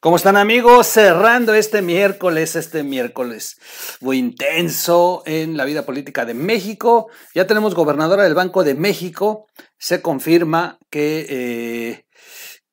¿Cómo están amigos? Cerrando este miércoles, este miércoles muy intenso en la vida política de México. Ya tenemos gobernadora del Banco de México. Se confirma que, eh,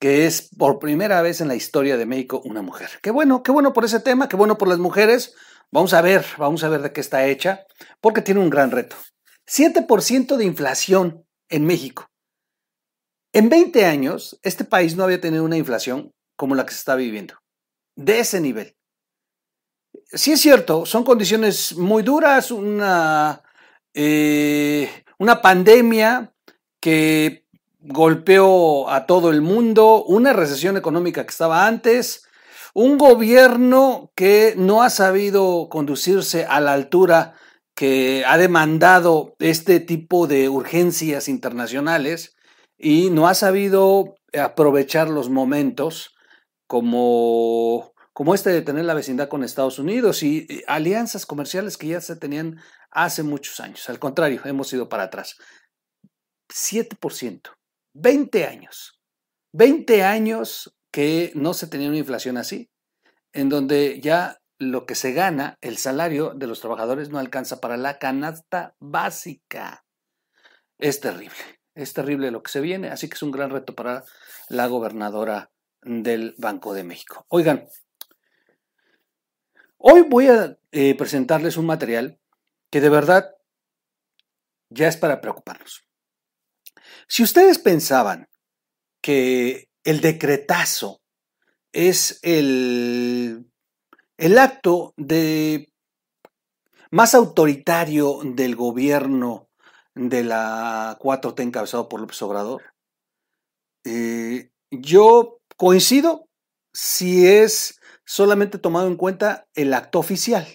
que es por primera vez en la historia de México una mujer. Qué bueno, qué bueno por ese tema, qué bueno por las mujeres. Vamos a ver, vamos a ver de qué está hecha, porque tiene un gran reto. 7% de inflación en México. En 20 años, este país no había tenido una inflación como la que se está viviendo, de ese nivel. Sí es cierto, son condiciones muy duras, una, eh, una pandemia que golpeó a todo el mundo, una recesión económica que estaba antes, un gobierno que no ha sabido conducirse a la altura que ha demandado este tipo de urgencias internacionales y no ha sabido aprovechar los momentos como, como este de tener la vecindad con Estados Unidos y, alianzas comerciales que ya se tenían hace muchos años. Al contrario, hemos ido para atrás. 7%, 20 años, 20 años que no se tenía una inflación así, en donde ya lo que se gana, el salario de los trabajadores no alcanza para la canasta básica. Es terrible, es terrible lo que se viene, así que es un gran reto para la gobernadora del Banco de México. Oigan, hoy voy a eh, presentarles un material que de verdad ya es para preocuparnos. Si ustedes pensaban que el decretazo es el, el acto de más autoritario del gobierno de la 4T encabezado por López Obrador, eh, yo Coincido si es solamente tomado en cuenta el acto oficial.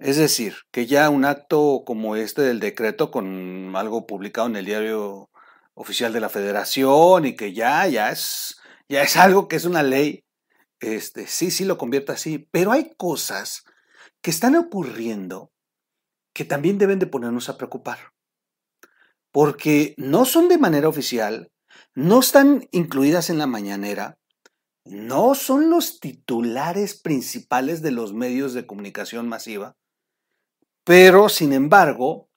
Es decir, que ya un acto como este del decreto con algo publicado en el diario oficial de la federación y que ya, ya es, ya es algo que es una ley, este, sí, sí lo convierte así, pero hay cosas que están ocurriendo que también deben de ponernos a preocupar, porque no son de manera oficial, no están incluidas en la mañanera, no son los titulares principales de los medios de comunicación masiva, pero sin embargo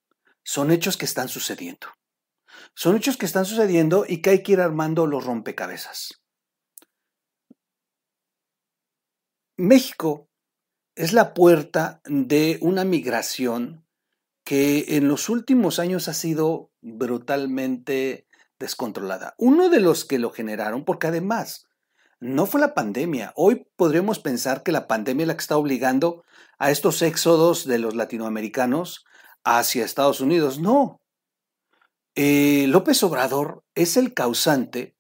son hechos que están sucediendo. Son hechos que están sucediendo y que hay que ir armando los rompecabezas. México es la puerta de una migración que en los últimos años ha sido brutalmente descontrolada. Uno de los que lo generaron, porque además no fue la pandemia. Hoy podríamos pensar que la pandemia es la que está obligando a estos éxodos de los latinoamericanos hacia Estados Unidos. No. Eh, López Obrador es el causante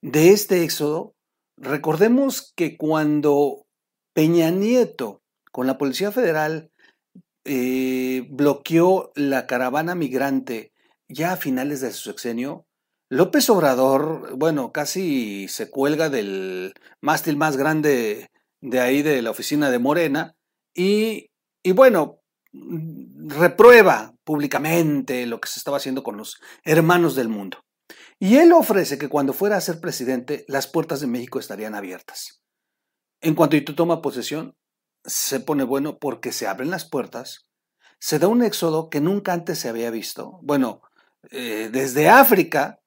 de este éxodo. Recordemos que cuando Peña Nieto con la Policía Federal eh, bloqueó la caravana migrante ya a finales de su sexenio, López Obrador, bueno, casi se cuelga del mástil más grande de ahí de la oficina de Morena y, y bueno, reprueba públicamente lo que se estaba haciendo con los hermanos del mundo. Y él ofrece que cuando fuera a ser presidente, las puertas de México estarían abiertas. En cuanto tú toma posesión, se pone bueno porque se abren las puertas, se da un éxodo que nunca antes se había visto. Bueno, eh, desde África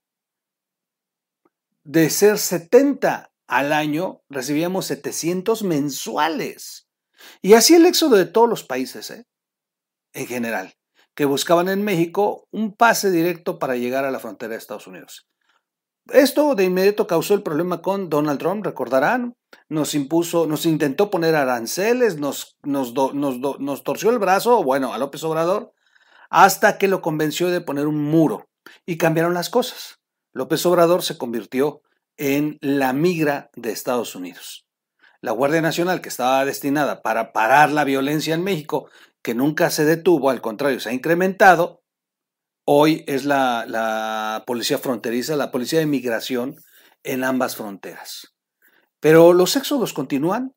de ser 70 al año, recibíamos 700 mensuales. Y así el éxodo de todos los países, ¿eh? en general, que buscaban en México un pase directo para llegar a la frontera de Estados Unidos. Esto de inmediato causó el problema con Donald Trump, recordarán, nos impuso, nos intentó poner aranceles, nos, nos, nos torció el brazo, bueno, a López Obrador, hasta que lo convenció de poner un muro y cambiaron las cosas. López Obrador se convirtió en la migra de Estados Unidos. La Guardia Nacional, que estaba destinada para parar la violencia en México, que nunca se detuvo, al contrario, se ha incrementado, hoy es la, policía fronteriza, la policía de migración en ambas fronteras. Pero los éxodos continúan.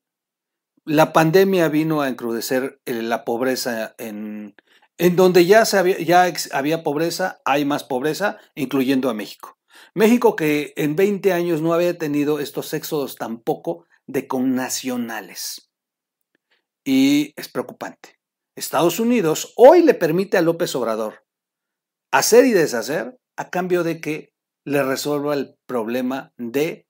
La pandemia vino a encrudecer eh, la pobreza en, en donde ya, había, ya había pobreza, hay más pobreza, incluyendo a México. México que en 20 años no había tenido estos éxodos tampoco de connacionales. Y es preocupante. Estados Unidos hoy le permite a López Obrador hacer y deshacer a cambio de que le resuelva el problema de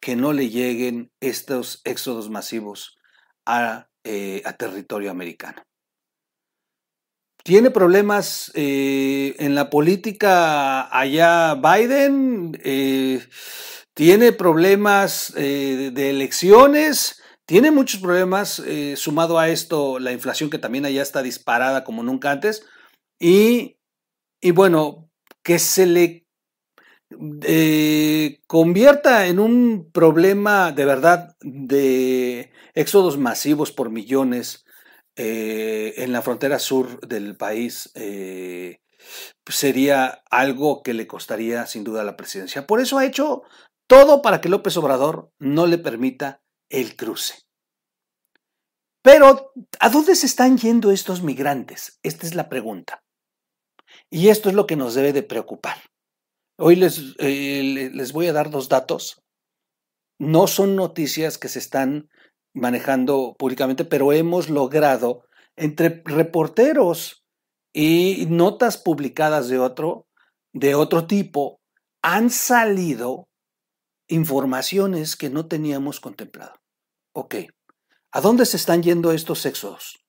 que no le lleguen estos éxodos masivos a, eh, territorio americano. ¿Tiene problemas eh, en la política allá Biden? Eh, ¿Tiene problemas de elecciones? Tiene muchos problemas, sumado a esto la inflación que también allá está disparada como nunca antes. Y, y bueno, que se le eh, convierta en un problema de verdad de éxodos masivos por millones eh, en la frontera sur del país, eh, sería algo que le costaría sin duda la presidencia. Por eso ha hecho todo para que López Obrador no le permita el cruce. Pero, ¿a dónde se están yendo estos migrantes? Esta es la pregunta. Y esto es lo que nos debe de preocupar. Hoy les, eh, les voy a dar dos datos. No son noticias que se están manejando públicamente, pero hemos logrado entre reporteros y notas publicadas de otro, de otro tipo, han salido informaciones que no teníamos contemplado. Ok, ¿a dónde se están yendo estos éxodos?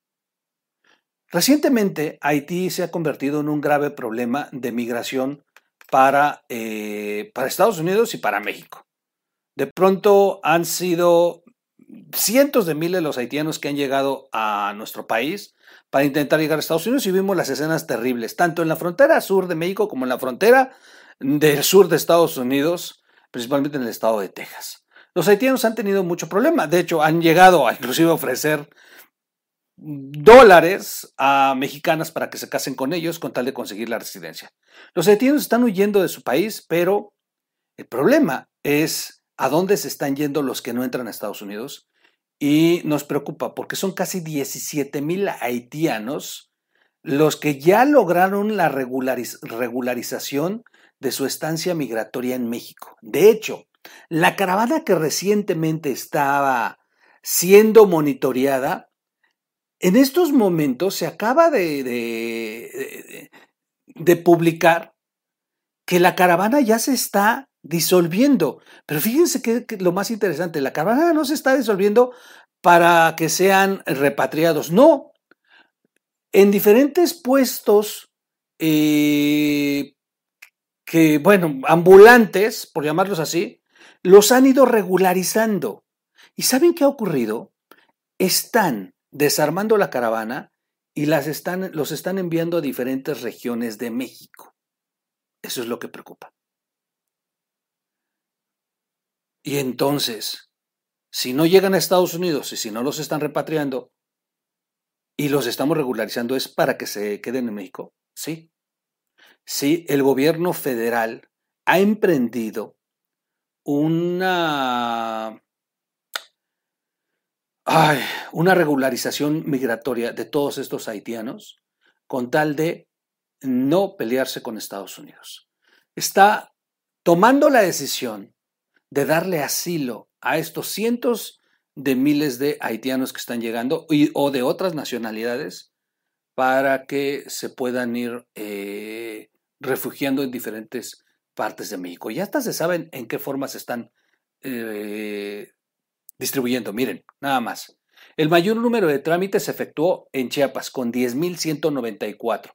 Recientemente, Haití se ha convertido en un grave problema de migración para, eh, para Estados Unidos y para México. De pronto han sido cientos de miles los haitianos que han llegado a nuestro país para intentar llegar a Estados Unidos y vimos las escenas terribles, tanto en la frontera sur de México como en la frontera del sur de Estados Unidos, principalmente en el estado de Texas. Los haitianos han tenido mucho problema, de hecho han llegado a inclusive ofrecer dólares a mexicanas para que se casen con ellos con tal de conseguir la residencia. Los haitianos están huyendo de su país, pero el problema es a dónde se están yendo los que no entran a Estados Unidos y nos preocupa porque son casi 17 mil haitianos los que ya lograron la regularización de su estancia migratoria en México. De hecho, la caravana que recientemente estaba siendo monitoreada en estos momentos se acaba de, de, publicar que la caravana ya se está disolviendo. Pero fíjense que, lo más interesante, la caravana no se está disolviendo para que sean repatriados, no. En diferentes puestos eh, que, bueno, ambulantes, por llamarlos así, los han ido regularizando. ¿Y saben qué ha ocurrido? Están desarmando la caravana y las están, los están enviando a diferentes regiones de México. Eso es lo que preocupa. Y entonces, si no llegan a Estados Unidos y si no los están repatriando y los estamos regularizando, ¿es para que se queden en México? Sí. Sí, el gobierno federal ha emprendido una ay, una regularización migratoria de todos estos haitianos con tal de no pelearse con Estados Unidos. Está tomando la decisión de darle asilo a estos cientos de miles de haitianos que están llegando o de otras nacionalidades para que se puedan ir eh, refugiando en diferentes partes de México. Y hasta se saben en qué forma se están eh, distribuyendo. Miren, nada más. El mayor número de trámites se efectuó en Chiapas con 10.194.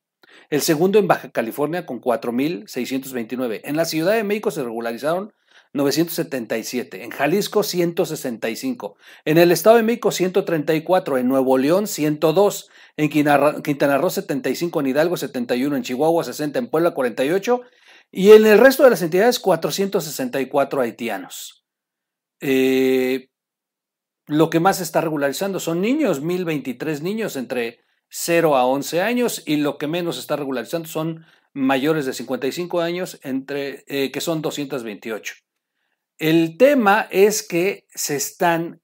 El segundo en Baja California con 4.629. En la Ciudad de México se regularizaron 977. En Jalisco 165. En el Estado de México 134. En Nuevo León 102. En Quintana Roo 75. En Hidalgo 71. En Chihuahua 60. En Puebla 48. Y en el resto de las entidades 464 haitianos. Eh, lo que más está regularizando son niños, 1023 niños entre 0 a 11 años y lo que menos está regularizando son mayores de 55 años, entre, eh, que son 228. El tema es que se están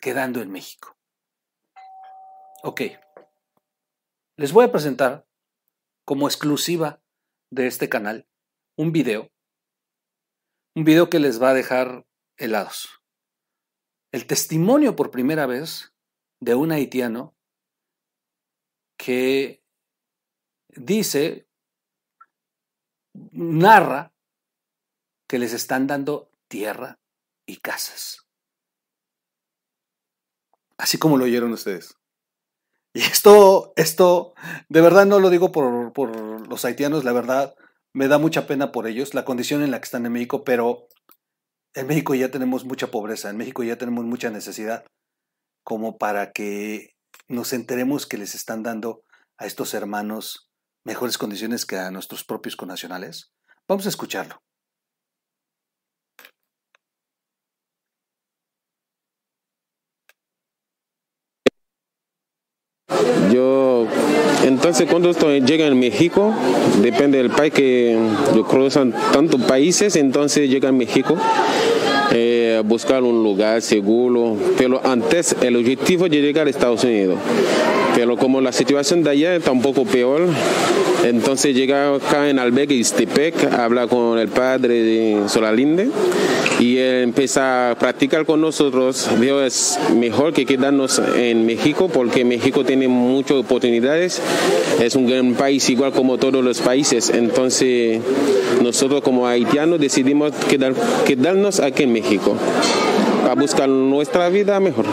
quedando en México. Ok. Les voy a presentar como exclusiva de este canal un video, un video que les va a dejar helados. El testimonio por primera vez de un haitiano que dice, narra que les están dando tierra y casas. Así como lo oyeron ustedes. Y esto, esto, de verdad no lo digo por, por, los haitianos, la verdad me da mucha pena por ellos, la condición en la que están en México, pero en México ya tenemos mucha pobreza, en México ya tenemos mucha necesidad, como para que nos enteremos que les están dando a estos hermanos mejores condiciones que a nuestros propios connacionales. Vamos a escucharlo. Yo, entonces cuando esto llega en México, depende del país que yo cruzan tantos países, entonces llega a México. Eh, buscar un lugar seguro, pero antes el objetivo es llegar a Estados Unidos. Pero como la situación de allá está un poco peor, entonces llega acá en Albergue Istepec, habla con el padre de Solalinde y empieza a practicar con nosotros. Dios es mejor que quedarnos en México porque México tiene muchas oportunidades, es un gran país igual como todos los países. Entonces nosotros como haitianos decidimos quedar, quedarnos aquí en México para buscar nuestra vida mejor.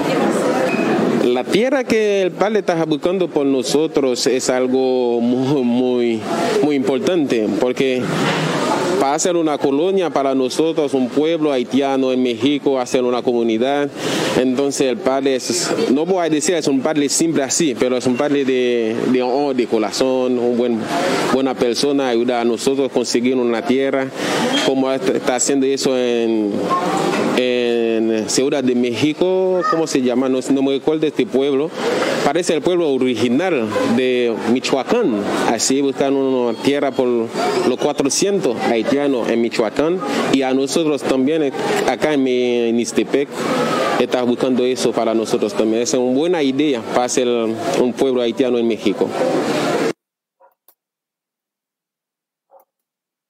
La tierra que el Padre está buscando por nosotros es algo muy, muy, importante porque para hacer una colonia para nosotros, un pueblo haitiano en México, hacer una comunidad. Entonces el padre es, no voy a decir es un padre simple así, pero es un padre de, de, de corazón, una buen, buena persona, ayuda a nosotros a conseguir una tierra, como está haciendo eso en, en Ciudad de México, ¿cómo se llama? No, no me recuerdo este pueblo. Parece el pueblo original de Michoacán. Así buscan una tierra por los 400 haitianos en Michoacán y a nosotros también acá en Istepec está buscando eso para nosotros también. Es una buena idea para hacer un pueblo haitiano en México.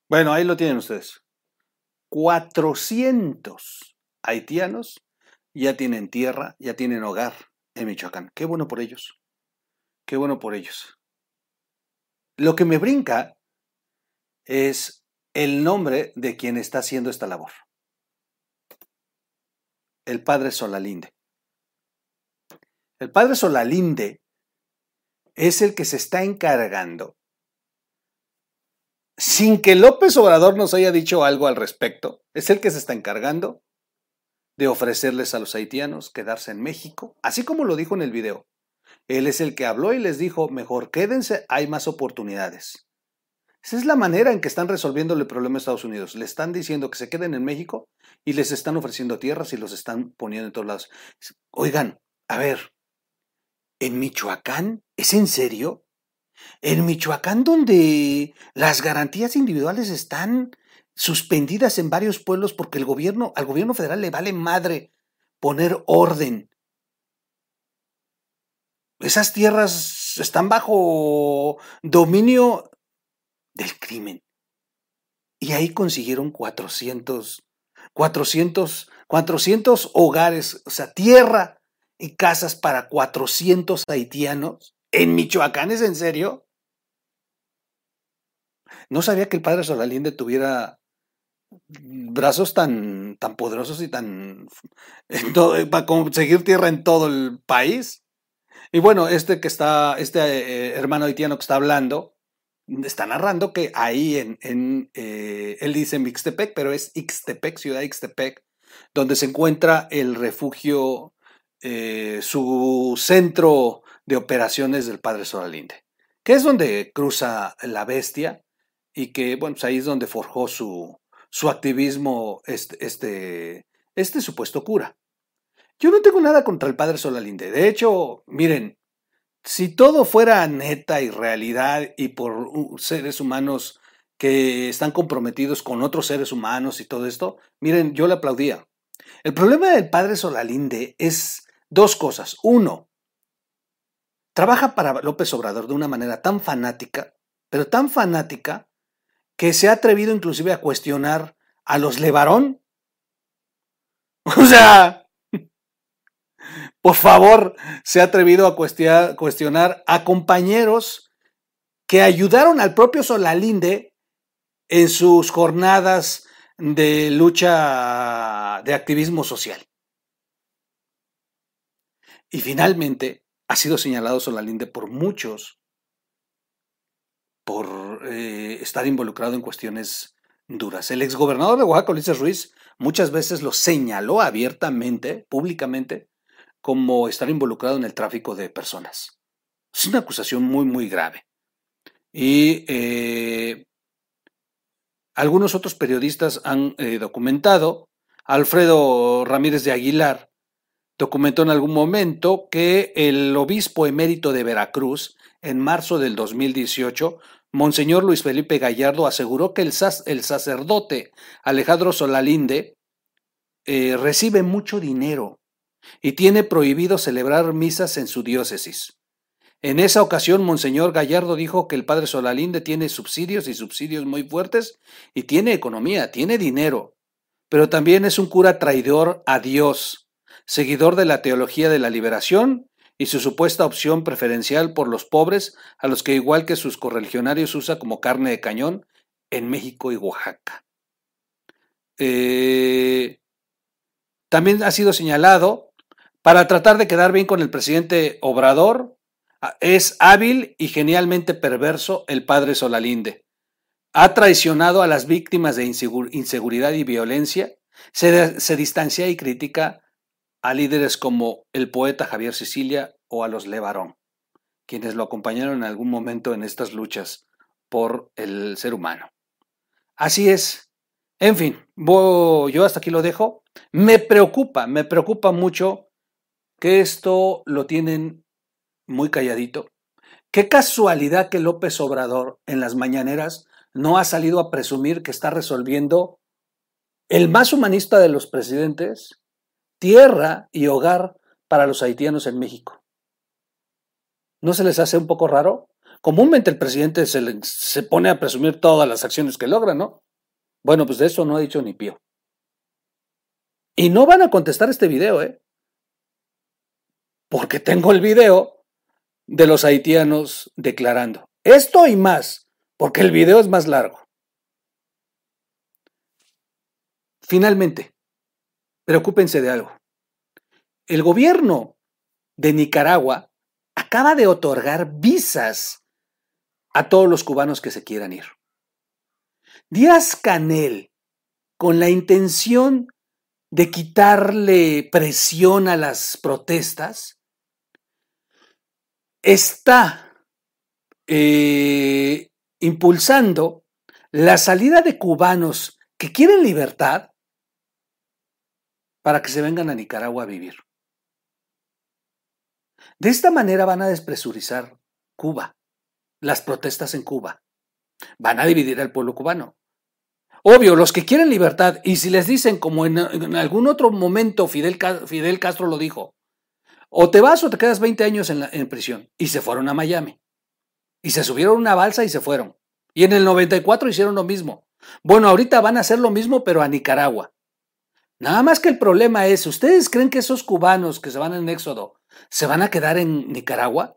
Bueno, ahí lo tienen ustedes. 400 haitianos ya tienen tierra, ya tienen hogar en Michoacán. Qué bueno por ellos. Qué bueno por ellos. Lo que me brinca es el nombre de quien está haciendo esta labor. El padre Solalinde. El padre Solalinde es el que se está encargando, sin que López Obrador nos haya dicho algo al respecto, es el que se está encargando de ofrecerles a los haitianos quedarse en México, así como lo dijo en el video. Él es el que habló y les dijo, mejor quédense, hay más oportunidades. Esa es la manera en que están resolviendo el problema de Estados Unidos. Le están diciendo que se queden en México y les están ofreciendo tierras y los están poniendo en todos lados. Oigan, a ver, ¿en Michoacán? ¿Es en serio? En Michoacán donde las garantías individuales están suspendidas en varios pueblos porque el gobierno, al gobierno federal le vale madre poner orden. Esas tierras están bajo dominio del crimen. Y ahí consiguieron 400, 400, 400 hogares, o sea, tierra y casas para 400 haitianos. ¿En Michoacán es en serio? No sabía que el padre Solalinde tuviera brazos tan, tan poderosos y tan para conseguir tierra en todo el país. Y bueno, este que está, este eh, hermano haitiano que está hablando, está narrando que ahí en, eh, él dice Mixtepec, pero es Ixtepec, ciudad Ixtepec, donde se encuentra el refugio, eh, su centro de operaciones del padre Soralinde, que es donde cruza la bestia y que, bueno, pues ahí es donde forjó su, su activismo, este, este, este supuesto cura. Yo no tengo nada contra el padre Solalinde. De hecho, miren, si todo fuera neta y realidad y por seres humanos que están comprometidos con otros seres humanos y todo esto, miren, yo le aplaudía. El problema del padre Solalinde es dos cosas. Uno, trabaja para López Obrador de una manera tan fanática, pero tan fanática que se ha atrevido inclusive a cuestionar a los Levarón. O sea, por favor, se ha atrevido a cuestionar a compañeros que ayudaron al propio Solalinde en sus jornadas de lucha de activismo social. Y finalmente ha sido señalado Solalinde por muchos por eh, estar involucrado en cuestiones duras. El exgobernador de Oaxaca, Ulises Ruiz, muchas veces lo señaló abiertamente, públicamente, como estar involucrado en el tráfico de personas. Es una acusación muy, muy grave. Y eh, algunos otros periodistas han eh, documentado, Alfredo Ramírez de Aguilar documentó en algún momento que el obispo emérito de Veracruz, en marzo del 2018, Monseñor Luis Felipe Gallardo aseguró que el, sacerdote Alejandro Solalinde eh, recibe mucho dinero y tiene prohibido celebrar misas en su diócesis. En esa ocasión, Monseñor Gallardo dijo que el padre Solalinde tiene subsidios y subsidios muy fuertes y tiene economía, tiene dinero, pero también es un cura traidor a Dios, seguidor de la teología de la liberación y su supuesta opción preferencial por los pobres, a los que igual que sus correligionarios usa como carne de cañón en México y Oaxaca. Eh, también ha sido señalado para tratar de quedar bien con el presidente Obrador, es hábil y genialmente perverso el padre Solalinde. Ha traicionado a las víctimas de inseguridad y violencia, se, distancia y critica a líderes como el poeta Javier Sicilia o a los Levarón, quienes lo acompañaron en algún momento en estas luchas por el ser humano. Así es. En fin, yo hasta aquí lo dejo. Me preocupa, me preocupa mucho que esto lo tienen muy calladito. Qué casualidad que López Obrador en las mañaneras no ha salido a presumir que está resolviendo el más humanista de los presidentes, tierra y hogar para los haitianos en México. ¿No se les hace un poco raro? Comúnmente el presidente se, pone a presumir todas las acciones que logra, ¿no? Bueno, pues de eso no ha dicho ni pío. Y no van a contestar este video, ¿eh? Porque tengo el video de los haitianos declarando. Esto y más, porque el video es más largo. Finalmente, preocúpense de algo. El gobierno de Nicaragua acaba de otorgar visas a todos los cubanos que se quieran ir. Díaz Canel, con la intención de quitarle presión a las protestas, está eh, impulsando la salida de cubanos que quieren libertad para que se vengan a Nicaragua a vivir. De esta manera van a despresurizar Cuba, las protestas en Cuba. Van a dividir al pueblo cubano. Obvio, los que quieren libertad, y si les dicen, como en, algún otro momento Fidel, Castro lo dijo, o te vas o te quedas 20 años en, prisión. Y se fueron a Miami. Y se subieron una balsa y se fueron. Y en el 94 hicieron lo mismo. Bueno, ahorita van a hacer lo mismo, pero a Nicaragua. Nada más que el problema es, ¿ustedes creen que esos cubanos que se van en éxodo se van a quedar en Nicaragua?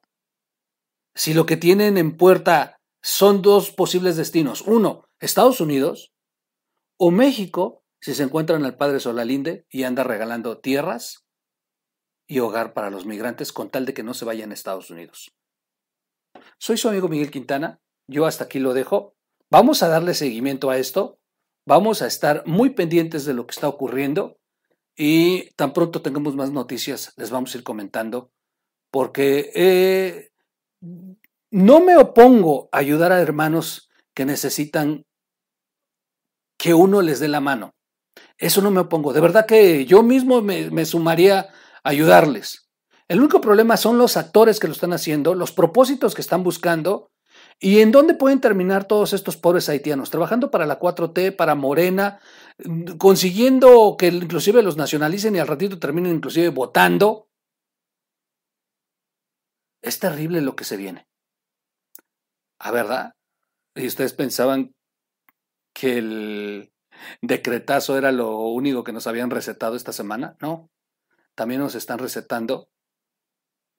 Si lo que tienen en puerta son dos posibles destinos. Uno, Estados Unidos o México, si se encuentran al padre Solalinde y anda regalando tierras y hogar para los migrantes con tal de que no se vayan a Estados Unidos. Soy su amigo Miguel Quintana, yo hasta aquí lo dejo. Vamos a darle seguimiento a esto, vamos a estar muy pendientes de lo que está ocurriendo y tan pronto tengamos más noticias les vamos a ir comentando porque eh, no me opongo a ayudar a hermanos que necesitan que uno les dé la mano. Eso no me opongo. De verdad que yo mismo me, me sumaría ayudarles. El único problema son los actores que lo están haciendo, los propósitos que están buscando y en dónde pueden terminar todos estos pobres haitianos, trabajando para la 4T, para Morena, consiguiendo que inclusive los nacionalicen y al ratito terminen inclusive votando. Es terrible lo que se viene. ¿A verdad? Y ustedes pensaban que el decretazo era lo único que nos habían recetado esta semana. No, también nos están recetando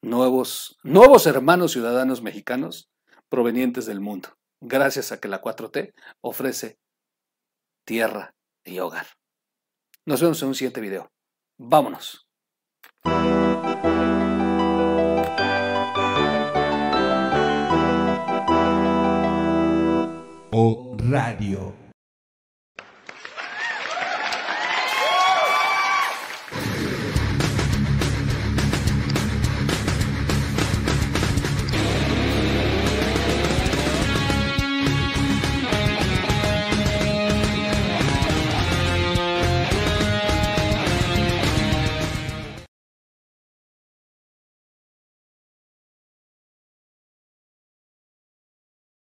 nuevos, nuevos hermanos ciudadanos mexicanos provenientes del mundo, gracias a que la 4T ofrece tierra y hogar. Nos vemos en un siguiente video. Vámonos. O Radio.